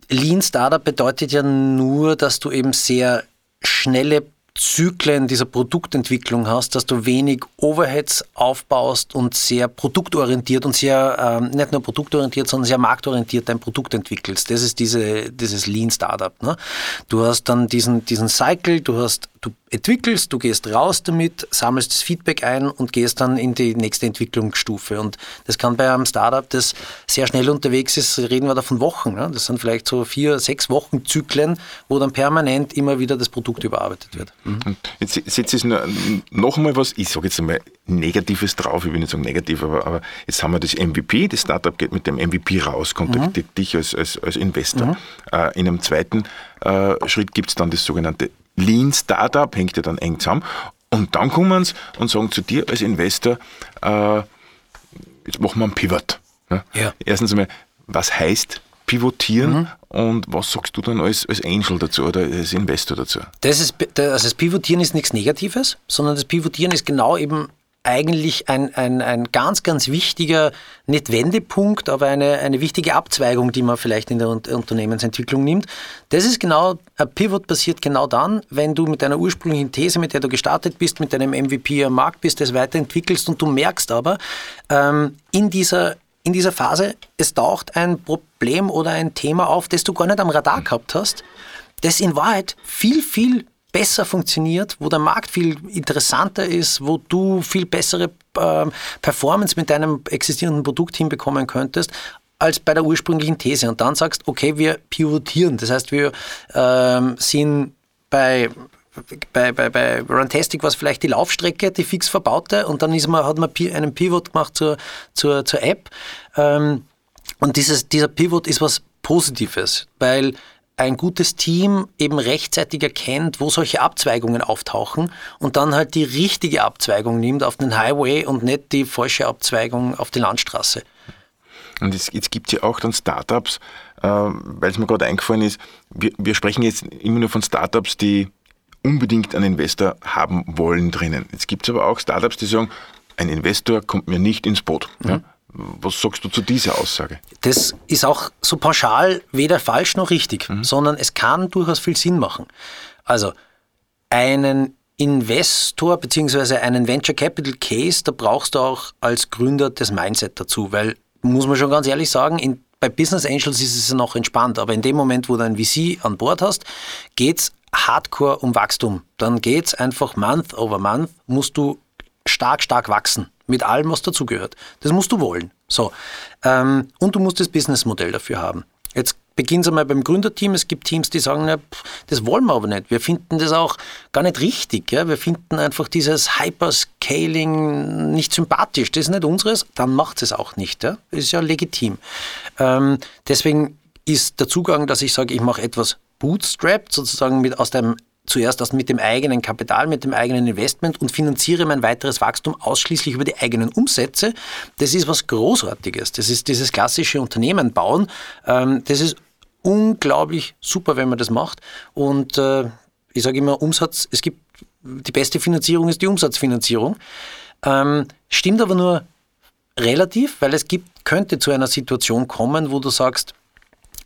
Lean Startup bedeutet ja nur, dass du eben sehr schnelle Zyklen dieser Produktentwicklung hast, dass du wenig Overheads aufbaust und sehr produktorientiert und sehr, ähm, nicht nur produktorientiert, sondern sehr marktorientiert dein Produkt entwickelst. Das ist diese, dieses Lean Startup. Ne? Du hast dann diesen, diesen Cycle, du hast du entwickelst, du gehst raus damit, sammelst das Feedback ein und gehst dann in die nächste Entwicklungsstufe. Und das kann bei einem Startup, das sehr schnell unterwegs ist, reden wir da von Wochen. Ne? Das sind vielleicht so vier, sechs Wochen Zyklen, wo dann permanent immer wieder das Produkt überarbeitet wird. Mhm. Jetzt setzt es noch mal was, ich sage jetzt einmal Negatives drauf, ich will nicht sagen negativ, aber, aber jetzt haben wir das MVP, das Startup geht mit dem MVP raus, kontaktiert mhm. dich als, als, als Investor. Mhm. Äh, in einem zweiten äh, Schritt gibt es dann das sogenannte Lean Startup, hängt ja dann eng zusammen. Und dann kommen sie und sagen zu dir als Investor, äh, jetzt machen wir einen Pivot. Ja? Ja. Erstens einmal, was heißt pivotieren mhm. und was sagst du dann als, als Angel dazu oder als Investor dazu? Das, ist, also das Pivotieren ist nichts Negatives, sondern das Pivotieren ist genau eben eigentlich ein, ein, ein ganz, ganz wichtiger, nicht Wendepunkt, aber eine, eine wichtige Abzweigung, die man vielleicht in der Unternehmensentwicklung nimmt. Das ist genau, ein Pivot passiert genau dann, wenn du mit deiner ursprünglichen These, mit der du gestartet bist, mit deinem MVP am Markt bist, das weiterentwickelst und du merkst aber, ähm, in dieser in dieser Phase, es taucht ein Problem oder ein Thema auf, das du gar nicht am Radar gehabt hast, das in Wahrheit viel, viel besser funktioniert, wo der Markt viel interessanter ist, wo du viel bessere äh, Performance mit deinem existierenden Produkt hinbekommen könntest, als bei der ursprünglichen These. Und dann sagst, okay, wir pivotieren. Das heißt, wir ähm, sind bei bei, bei, bei Runtastic war es vielleicht die Laufstrecke, die fix verbaute, und dann ist man, hat man einen Pivot gemacht zur, zur, zur App. Ähm, und dieses, dieser Pivot ist was Positives, weil ein gutes Team eben rechtzeitig erkennt, wo solche Abzweigungen auftauchen und dann halt die richtige Abzweigung nimmt auf den Highway und nicht die falsche Abzweigung auf die Landstraße. Und es, jetzt gibt es ja auch dann Startups, äh, weil es mir gerade eingefallen ist, wir, wir sprechen jetzt immer nur von Startups, die unbedingt einen Investor haben wollen drinnen. Jetzt gibt es aber auch Startups, die sagen, ein Investor kommt mir nicht ins Boot. Mhm. Ja? Was sagst du zu dieser Aussage? Das ist auch so pauschal weder falsch noch richtig, mhm. sondern es kann durchaus viel Sinn machen. Also einen Investor bzw. einen Venture Capital Case, da brauchst du auch als Gründer das Mindset dazu, weil, muss man schon ganz ehrlich sagen, in, bei Business Angels ist es ja noch entspannt, aber in dem Moment, wo du ein VC an Bord hast, geht es hardcore um Wachstum. Dann geht es einfach month over month, musst du stark, stark wachsen mit allem, was dazugehört. Das musst du wollen. So. Ähm, und du musst das Businessmodell dafür haben. Jetzt beginnt es einmal beim Gründerteam. Es gibt Teams, die sagen, na, das wollen wir aber nicht. Wir finden das auch gar nicht richtig. Ja? Wir finden einfach dieses Hyperscaling nicht sympathisch. Das ist nicht unseres, dann macht es auch nicht. Ja? Das ist ja legitim. Ähm, deswegen ist der Zugang, dass ich sage, ich mache etwas bootstrapped, sozusagen mit aus dem zuerst das mit dem eigenen Kapital, mit dem eigenen Investment und finanziere mein weiteres Wachstum ausschließlich über die eigenen Umsätze. Das ist was Großartiges. Das ist dieses klassische Unternehmen bauen. Ähm, das ist unglaublich super, wenn man das macht. Und äh, ich sage immer, Umsatz, es gibt die beste Finanzierung ist die Umsatzfinanzierung. Ähm, stimmt aber nur relativ, weil es gibt, könnte zu einer Situation kommen, wo du sagst,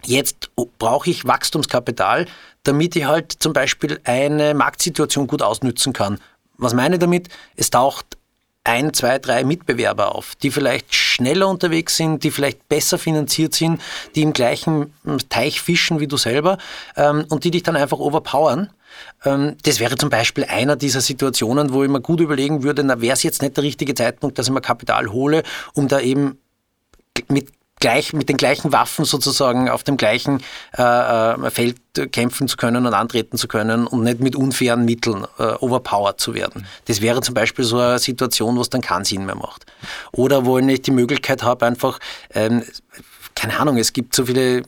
Jetzt brauche ich Wachstumskapital, damit ich halt zum Beispiel eine Marktsituation gut ausnützen kann. Was meine ich damit? Es taucht ein, zwei, drei Mitbewerber auf, die vielleicht schneller unterwegs sind, die vielleicht besser finanziert sind, die im gleichen Teich fischen wie du selber ähm, und die dich dann einfach overpowern. Ähm, das wäre zum Beispiel einer dieser Situationen, wo ich mir gut überlegen würde, na wäre es jetzt nicht der richtige Zeitpunkt, dass ich mir Kapital hole, um da eben mit gleich, mit den gleichen Waffen sozusagen auf dem gleichen äh, äh, Feld kämpfen zu können und antreten zu können und nicht mit unfairen Mitteln äh, overpowered zu werden. Das wäre zum Beispiel so eine Situation, wo es dann keinen Sinn mehr macht. Oder wo ich die Möglichkeit habe, einfach, ähm, keine Ahnung, es gibt so viele äh,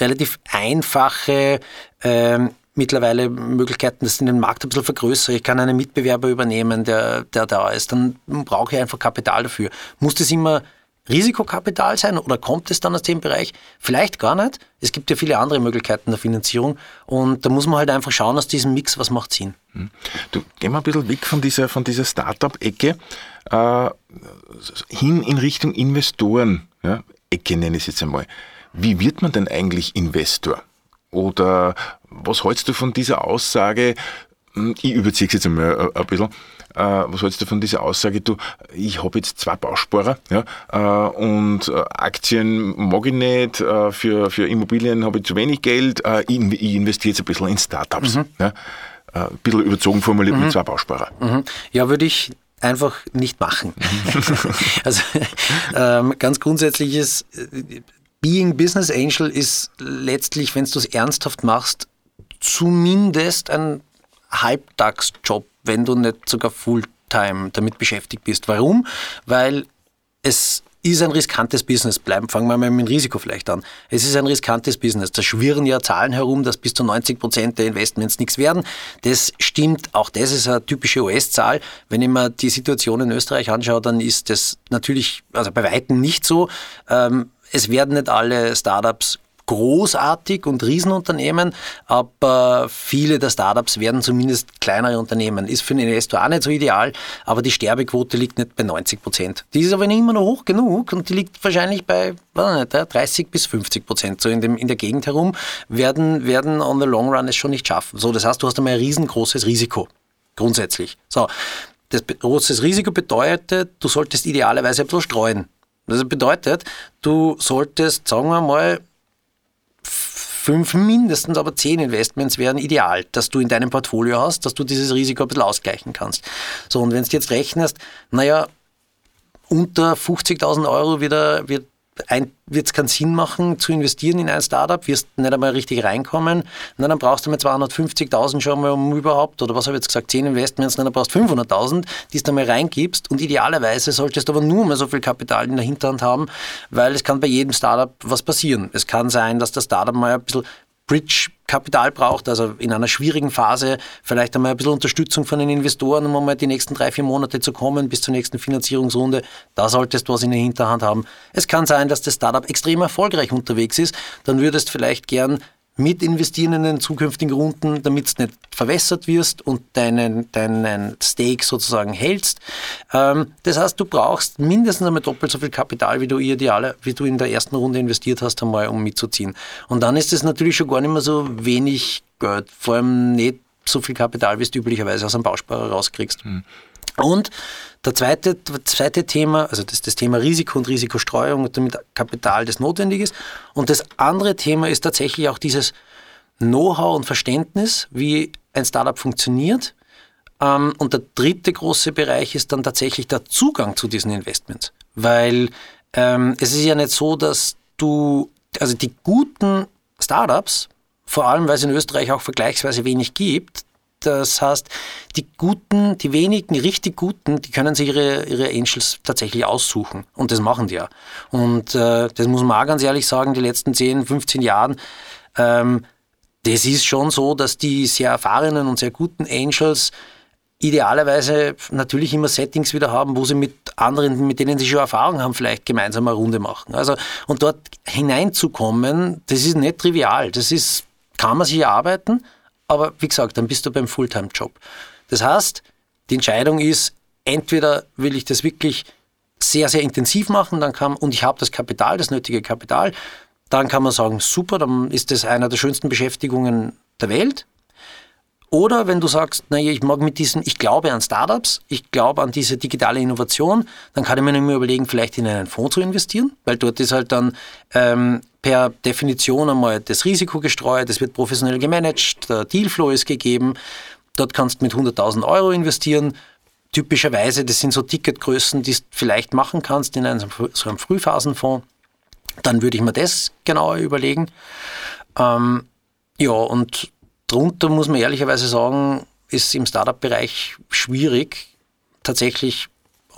relativ einfache ähm, mittlerweile Möglichkeiten, dass ich den Markt ein bisschen vergrößere. Ich kann einen Mitbewerber übernehmen, der, der da ist. Dann brauche ich einfach Kapital dafür. Muss das immer Risikokapital sein oder kommt es dann aus dem Bereich? Vielleicht gar nicht. Es gibt ja viele andere Möglichkeiten der Finanzierung und da muss man halt einfach schauen aus diesem Mix, was macht Sinn. Hm. Du, geh mal ein bisschen weg von dieser, von dieser Startup-Ecke äh, hin in Richtung Investoren. Ja? Ecke nenne ich es jetzt einmal. Wie wird man denn eigentlich Investor? Oder was hältst du von dieser Aussage, hm, ich überziehe es jetzt einmal ein bisschen, äh, was hältst du von dieser Aussage, du, ich habe jetzt zwei Bausparer ja, äh, und äh, Aktien mag ich nicht, äh, für, für Immobilien habe ich zu wenig Geld, äh, ich, investiere jetzt ein bisschen in Startups. Mhm. Ja, ein bisschen überzogen formuliert mhm. mit zwei Bausparer. Mhm. Ja, würde ich einfach nicht machen. also ähm, ganz grundsätzlich ist Being Business Angel ist letztlich, wenn du es ernsthaft machst, zumindest ein Halbtagsjob wenn du nicht sogar Fulltime damit beschäftigt bist. Warum? Weil es ist ein riskantes Business. Bleiben, fangen wir mal mit dem Risiko vielleicht an. Es ist ein riskantes Business. Da schwirren ja Zahlen herum, dass bis zu 90 Prozent der Investments nichts werden. Das stimmt. Auch das ist eine typische US-Zahl. Wenn ich mir die Situation in Österreich anschaue, dann ist das natürlich, also bei Weitem nicht so. Ähm, es werden nicht alle Startups großartig und Riesenunternehmen, aber viele der Startups werden zumindest kleinere Unternehmen. Ist für den Investor auch nicht so ideal, aber die Sterbequote liegt nicht bei 90 Prozent. Die ist aber immer noch hoch genug und die liegt wahrscheinlich bei nicht, 30 bis 50 Prozent. So in, dem, in der Gegend herum werden, werden on the long run es schon nicht schaffen. So, das heißt, du hast einmal ein riesengroßes Risiko. Grundsätzlich. So. Das großes Risiko bedeutet, du solltest idealerweise bisschen streuen. Das bedeutet, du solltest, sagen wir mal, fünf, mindestens aber zehn Investments wären ideal, dass du in deinem Portfolio hast, dass du dieses Risiko ein bisschen ausgleichen kannst. So, und wenn du jetzt rechnest, naja, unter 50.000 Euro wieder, wird wird es keinen Sinn machen, zu investieren in ein Startup, wirst nicht einmal richtig reinkommen. Na, dann brauchst du mal 250.000 schon mal, um überhaupt, oder was habe ich jetzt gesagt, 10 Investments, dann brauchst du 500.000, die du mal reingibst. Und idealerweise solltest du aber nur mal so viel Kapital in der Hinterhand haben, weil es kann bei jedem Startup was passieren. Es kann sein, dass das Startup mal ein bisschen Bridge-Kapital braucht, also in einer schwierigen Phase vielleicht einmal ein bisschen Unterstützung von den Investoren, um einmal die nächsten drei, vier Monate zu kommen bis zur nächsten Finanzierungsrunde. Da solltest du was in der Hinterhand haben. Es kann sein, dass das Startup extrem erfolgreich unterwegs ist. Dann würdest vielleicht gern mit investieren in den zukünftigen Runden, damit du nicht verwässert wirst und deinen, deinen Stake sozusagen hältst. Ähm, das heißt, du brauchst mindestens einmal doppelt so viel Kapital, wie du ideale, wie du in der ersten Runde investiert hast, einmal, um mitzuziehen. Und dann ist es natürlich schon gar nicht mehr so wenig Geld, vor allem nicht so viel Kapital, wie du üblicherweise aus einem Bausparer rauskriegst. Mhm. Und der zweite, zweite Thema, also das, das Thema Risiko und Risikostreuung und damit Kapital, das notwendig ist. Und das andere Thema ist tatsächlich auch dieses Know-how und Verständnis, wie ein Startup funktioniert. Ähm, und der dritte große Bereich ist dann tatsächlich der Zugang zu diesen Investments. Weil ähm, es ist ja nicht so, dass du, also die guten Startups, vor allem weil es in Österreich auch vergleichsweise wenig gibt, das heißt, die Guten, die wenigen richtig Guten, die können sich ihre, ihre Angels tatsächlich aussuchen. Und das machen die ja. Und äh, das muss man auch ganz ehrlich sagen, die letzten 10, 15 Jahren, ähm, das ist schon so, dass die sehr erfahrenen und sehr guten Angels idealerweise natürlich immer Settings wieder haben, wo sie mit anderen, mit denen sie schon Erfahrung haben, vielleicht gemeinsam eine Runde machen. Also, und dort hineinzukommen, das ist nicht trivial. Das ist, kann man sich erarbeiten, aber wie gesagt, dann bist du beim Fulltime-Job. Das heißt, die Entscheidung ist, entweder will ich das wirklich sehr, sehr intensiv machen, dann kann, und ich habe das Kapital, das nötige Kapital, dann kann man sagen, super, dann ist das einer der schönsten Beschäftigungen der Welt. Oder wenn du sagst, naja, ich mag mit diesen, ich glaube an Startups, ich glaube an diese digitale Innovation, dann kann ich mir immer überlegen, vielleicht in einen Fonds zu investieren, weil dort ist halt dann ähm, per Definition einmal das Risiko gestreut, es wird professionell gemanagt, der Dealflow ist gegeben, dort kannst du mit 100.000 Euro investieren. Typischerweise, das sind so Ticketgrößen, die du vielleicht machen kannst in einem, so einem Frühphasenfonds. Dann würde ich mir das genauer überlegen. Ähm, ja, und Drunter muss man ehrlicherweise sagen, ist im Startup-Bereich schwierig, tatsächlich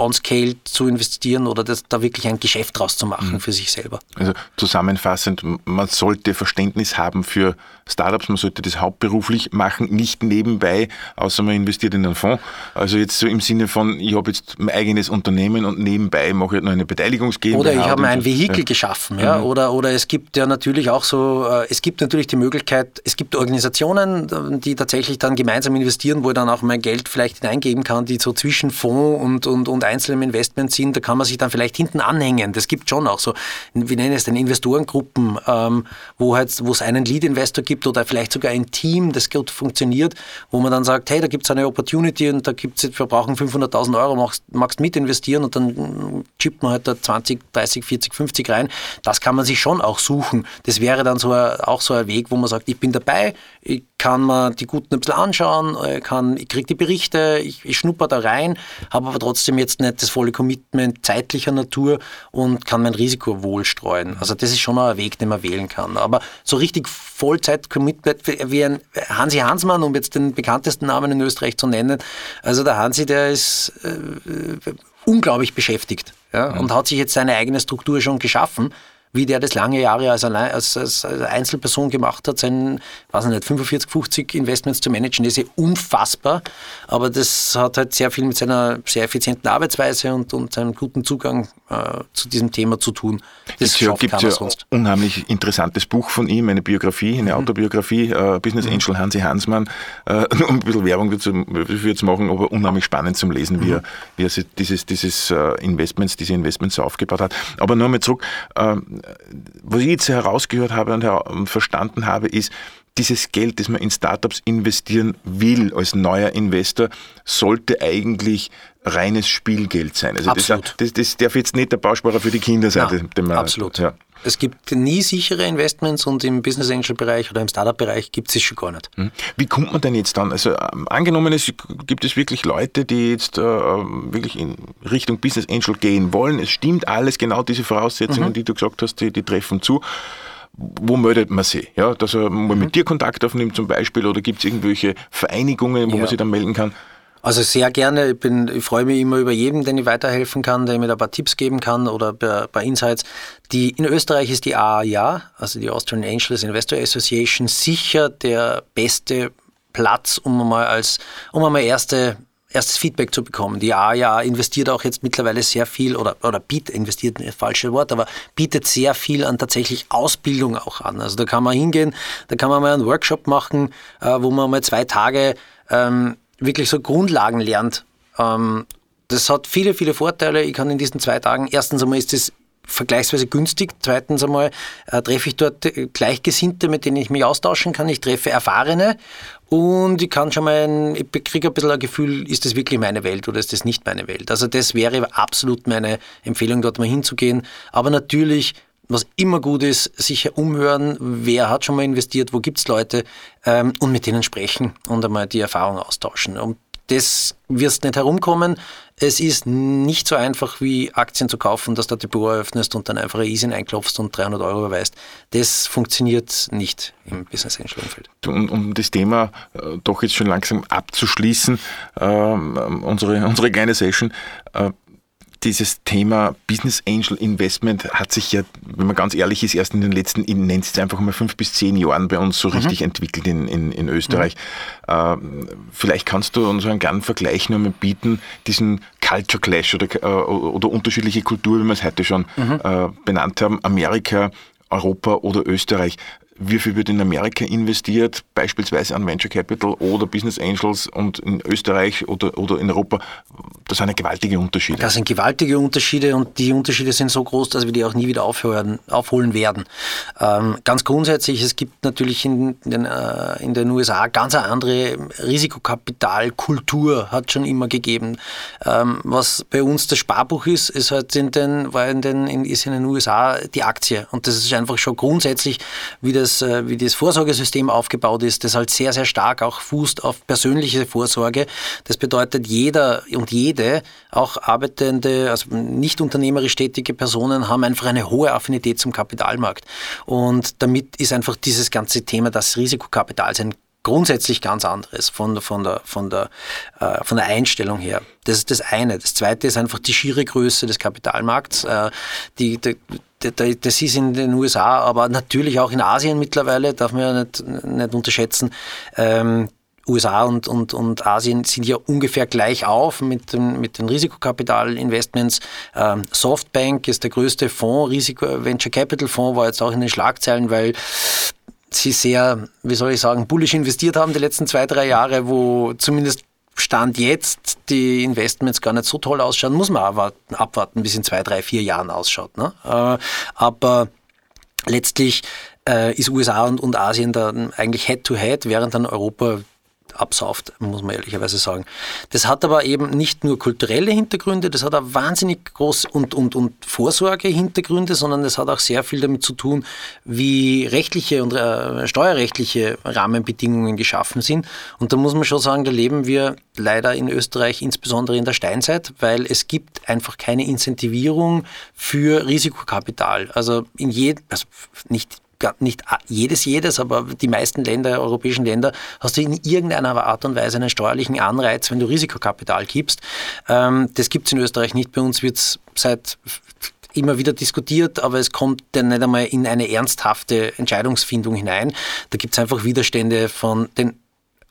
on-scale zu investieren oder das, da wirklich ein Geschäft draus zu machen mhm. für sich selber. Also zusammenfassend, man sollte Verständnis haben für Startups, man sollte das hauptberuflich machen, nicht nebenbei, außer man investiert in einen Fonds. Also jetzt so im Sinne von, ich habe jetzt mein eigenes Unternehmen und nebenbei mache ich noch eine Beteiligungs Oder ich habe ein Vehikel ja. geschaffen, ja. Mhm. Oder, oder es gibt ja natürlich auch so, äh, es gibt natürlich die Möglichkeit, es gibt Organisationen, die tatsächlich dann gemeinsam investieren, wo ich dann auch mein Geld vielleicht hineingeben kann, die so zwischen Fonds und, und, und einzelnen Investments sind, da kann man sich dann vielleicht hinten anhängen. Das gibt schon auch so, wie nennen es denn, Investorengruppen, ähm, wo halt, es einen Lead-Investor gibt oder vielleicht sogar ein Team, das gut funktioniert, wo man dann sagt, hey, da gibt es eine Opportunity und da gibt es, wir brauchen 500.000 Euro, magst, magst mit investieren und dann chippt man halt da 20, 30, 40, 50 rein. Das kann man sich schon auch suchen. Das wäre dann so ein, auch so ein Weg, wo man sagt, ich bin dabei, ich kann mir die Guten ein bisschen anschauen, ich, kann, ich kriege die Berichte, ich, ich schnupper da rein, habe aber trotzdem jetzt nicht das volle Commitment zeitlicher Natur und kann mein Risiko wohl streuen. Also das ist schon ein Weg, den man wählen kann. Aber so richtig Vollzeit-Commitment wie ein Hansi Hansmann, um jetzt den bekanntesten Namen in Österreich zu nennen, also der Hansi, der ist äh, unglaublich beschäftigt ja, mhm. und hat sich jetzt seine eigene Struktur schon geschaffen wie der das lange Jahre als, als, als Einzelperson gemacht hat, seinen, weiß nicht, 45, 50 Investments zu managen, ist ja unfassbar. Aber das hat halt sehr viel mit seiner sehr effizienten Arbeitsweise und, und seinem guten Zugang äh, zu diesem Thema zu tun. Das gibt ja, ja sonst. unheimlich interessantes Buch von ihm, eine Biografie, eine mhm. Autobiografie, äh, Business mhm. Angel Hansi Hansmann, äh, um ein bisschen Werbung dafür zu machen, aber unheimlich spannend zum Lesen, wie, er, mhm. wie er dieses, dieses äh, Investments, diese Investments so aufgebaut hat. Aber nur mal zurück, ähm, was ich jetzt herausgehört habe und verstanden habe, ist, dieses Geld, das man in Startups investieren will als neuer Investor, sollte eigentlich reines Spielgeld sein. Also absolut. Das, das, das darf jetzt nicht der Bausparer für die Kinder sein. Ja, man, absolut. Ja. Es gibt nie sichere Investments und im Business Angel Bereich oder im Startup Bereich gibt es schon gar nicht. Hm. Wie kommt man denn jetzt dann? Also ähm, angenommen, es gibt es wirklich Leute, die jetzt äh, wirklich in Richtung Business Angel gehen wollen. Es stimmt alles, genau diese Voraussetzungen, mhm. die du gesagt hast, die, die treffen zu wo meldet man sich? Ja, dass er mal mhm. mit dir Kontakt aufnimmt zum Beispiel oder gibt es irgendwelche Vereinigungen, wo ja. man sich dann melden kann? Also sehr gerne. Ich, bin, ich freue mich immer über jeden, den ich weiterhelfen kann, der mir da ein paar Tipps geben kann oder ein paar Insights. Die, in Österreich ist die AAA, also die Austrian Angels Investor Association, sicher der beste Platz, um einmal als, um einmal erste erstes Feedback zu bekommen. Die AIA investiert auch jetzt mittlerweile sehr viel oder, oder bietet, investiert ist falsche Wort, aber bietet sehr viel an tatsächlich Ausbildung auch an. Also da kann man hingehen, da kann man mal einen Workshop machen, äh, wo man mal zwei Tage ähm, wirklich so Grundlagen lernt. Ähm, das hat viele, viele Vorteile. Ich kann in diesen zwei Tagen, erstens einmal ist es vergleichsweise günstig. Zweitens einmal äh, treffe ich dort äh, Gleichgesinnte, mit denen ich mich austauschen kann. Ich treffe Erfahrene und ich kann schon mal, ein, ich kriege ein bisschen ein Gefühl, ist das wirklich meine Welt oder ist das nicht meine Welt? Also das wäre absolut meine Empfehlung, dort mal hinzugehen. Aber natürlich was immer gut ist, sich umhören, wer hat schon mal investiert, wo gibt es Leute ähm, und mit denen sprechen und einmal die Erfahrung austauschen. Und das wirst nicht herumkommen. Es ist nicht so einfach wie Aktien zu kaufen, dass du die Depot eröffnest und dann einfach ein Easy einklopfst und 300 Euro überweist. Das funktioniert nicht im Business Angel Umfeld. Um, um das Thema äh, doch jetzt schon langsam abzuschließen, äh, unsere, unsere kleine Session, äh, dieses Thema Business Angel Investment hat sich ja, wenn man ganz ehrlich ist, erst in den letzten, ich nenne es einfach mal fünf bis zehn Jahren bei uns so mhm. richtig entwickelt in, in, in Österreich. Mhm. Äh, vielleicht kannst du uns einen kleinen Vergleich nur mal bieten, diesen Culture Clash oder, äh, oder unterschiedliche Kultur, wie wir es heute schon mhm. äh, benannt haben, Amerika, Europa oder Österreich wie viel wird in Amerika investiert, beispielsweise an Venture Capital oder Business Angels und in Österreich oder, oder in Europa, das sind gewaltige Unterschiede. Das sind gewaltige Unterschiede und die Unterschiede sind so groß, dass wir die auch nie wieder aufhören, aufholen werden. Ähm, ganz grundsätzlich, es gibt natürlich in den, äh, in den USA ganz eine andere Risikokapitalkultur, hat schon immer gegeben. Ähm, was bei uns das Sparbuch ist, ist halt in den, war in den, in, ist in den USA die Aktie. Und das ist einfach schon grundsätzlich, wie das das, äh, wie das Vorsorgesystem aufgebaut ist, das halt sehr, sehr stark auch fußt auf persönliche Vorsorge. Das bedeutet, jeder und jede, auch arbeitende, also nicht unternehmerisch tätige Personen, haben einfach eine hohe Affinität zum Kapitalmarkt. Und damit ist einfach dieses ganze Thema, das Risikokapital sein grundsätzlich ganz anderes von, von, der, von, der, äh, von der Einstellung her. Das ist das eine. Das zweite ist einfach die schiere Größe des Kapitalmarkts. Äh, die, die, das ist in den USA, aber natürlich auch in Asien mittlerweile, darf man ja nicht, nicht unterschätzen. Ähm, USA und, und, und Asien sind ja ungefähr gleich auf mit, den, mit den Risikokapitalinvestments. Ähm, Softbank ist der größte Fonds, Risiko Venture Capital Fonds war jetzt auch in den Schlagzeilen, weil sie sehr, wie soll ich sagen, bullisch investiert haben die letzten zwei, drei Jahre, wo zumindest Stand jetzt die Investments gar nicht so toll ausschauen, muss man abwarten, abwarten bis in zwei, drei, vier Jahren ausschaut. Ne? Äh, aber letztlich äh, ist USA und, und Asien dann eigentlich Head-to-Head, -head, während dann Europa absauft, muss man ehrlicherweise sagen. Das hat aber eben nicht nur kulturelle Hintergründe, das hat auch wahnsinnig groß und, und, und Vorsorgehintergründe, sondern es hat auch sehr viel damit zu tun, wie rechtliche und äh, steuerrechtliche Rahmenbedingungen geschaffen sind. Und da muss man schon sagen, da leben wir leider in Österreich, insbesondere in der Steinzeit, weil es gibt einfach keine Incentivierung für Risikokapital. Also in jedem, also nicht nicht jedes jedes, aber die meisten Länder, europäischen Länder, hast du in irgendeiner Art und Weise einen steuerlichen Anreiz, wenn du Risikokapital gibst. Ähm, das gibt es in Österreich nicht. Bei uns wird es seit immer wieder diskutiert, aber es kommt dann nicht einmal in eine ernsthafte Entscheidungsfindung hinein. Da gibt es einfach Widerstände von den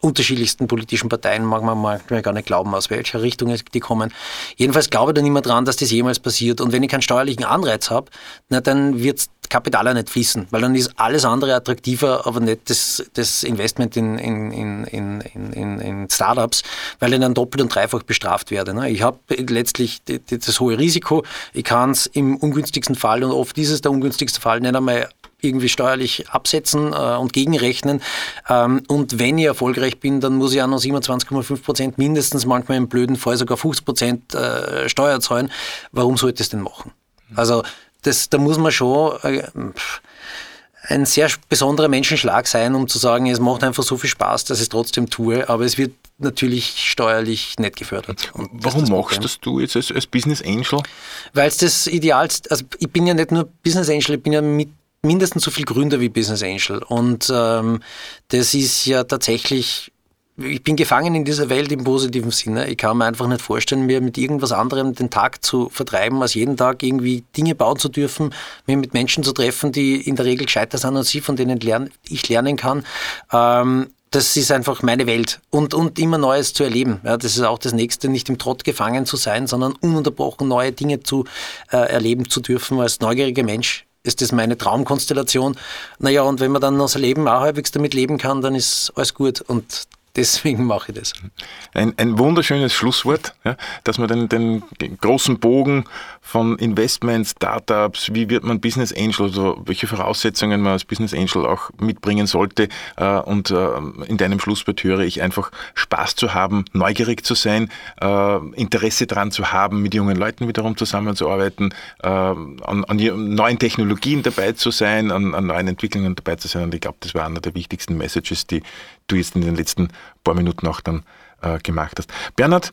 unterschiedlichsten politischen Parteien, mag man manchmal gar nicht glauben, aus welcher Richtung die kommen. Jedenfalls glaube ich da mehr dran, dass das jemals passiert. Und wenn ich keinen steuerlichen Anreiz habe, dann wird Kapital auch nicht fließen, weil dann ist alles andere attraktiver, aber nicht das, das Investment in, in, in, in, in Startups, weil ich dann doppelt und dreifach bestraft werde. Ne? Ich habe letztlich das hohe Risiko, ich kann es im ungünstigsten Fall, und oft ist es der ungünstigste Fall, nicht einmal irgendwie steuerlich absetzen äh, und gegenrechnen. Ähm, und wenn ich erfolgreich bin, dann muss ich auch noch 27,5 Prozent mindestens, manchmal im blöden Fall sogar 50 Prozent äh, Steuer zahlen. Warum sollte ich es denn machen? Also das, da muss man schon äh, ein sehr besonderer Menschenschlag sein, um zu sagen, es macht einfach so viel Spaß, dass ich es trotzdem tue, aber es wird natürlich steuerlich nicht gefördert. Und Warum das machst das du jetzt als, als Business Angel? Weil es das Idealste, also ich bin ja nicht nur Business Angel, ich bin ja mit mindestens so viel Gründer wie Business Angel. Und ähm, das ist ja tatsächlich, ich bin gefangen in dieser Welt im positiven Sinne. Ich kann mir einfach nicht vorstellen, mir mit irgendwas anderem den Tag zu vertreiben, als jeden Tag irgendwie Dinge bauen zu dürfen, mir mit Menschen zu treffen, die in der Regel gescheiter sind als sie, von denen ich lernen kann. Ähm, das ist einfach meine Welt und, und immer Neues zu erleben. Ja, das ist auch das Nächste, nicht im Trott gefangen zu sein, sondern ununterbrochen neue Dinge zu äh, erleben zu dürfen. Als neugieriger Mensch ist das meine Traumkonstellation. Naja, und wenn man dann unser Leben auch halbwegs damit leben kann, dann ist alles gut. Und Deswegen mache ich das. Ein, ein wunderschönes Schlusswort, ja, dass man den, den, großen Bogen von Investments, Startups, wie wird man Business Angel, also welche Voraussetzungen man als Business Angel auch mitbringen sollte. Äh, und äh, in deinem Schlusswort höre ich einfach Spaß zu haben, neugierig zu sein, äh, Interesse daran zu haben, mit jungen Leuten wiederum zusammenzuarbeiten, an, an, neuen Technologien dabei zu sein, an, an neuen Entwicklungen dabei zu sein. Und ich glaube, das war einer der wichtigsten Messages, die du jetzt in den letzten paar Minuten auch dann gemacht hast. Bernhard,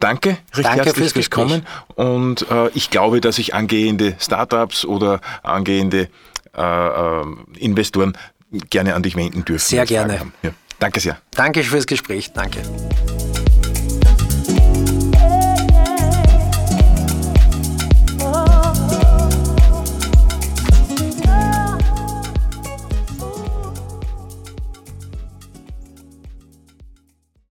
danke recht danke herzlich fürs Kommen und äh, ich glaube, dass ich angehende Startups oder angehende äh, äh Investoren gerne an dich wenden dürfen. Sehr gerne. Ja. Danke sehr. Danke fürs Gespräch. Danke.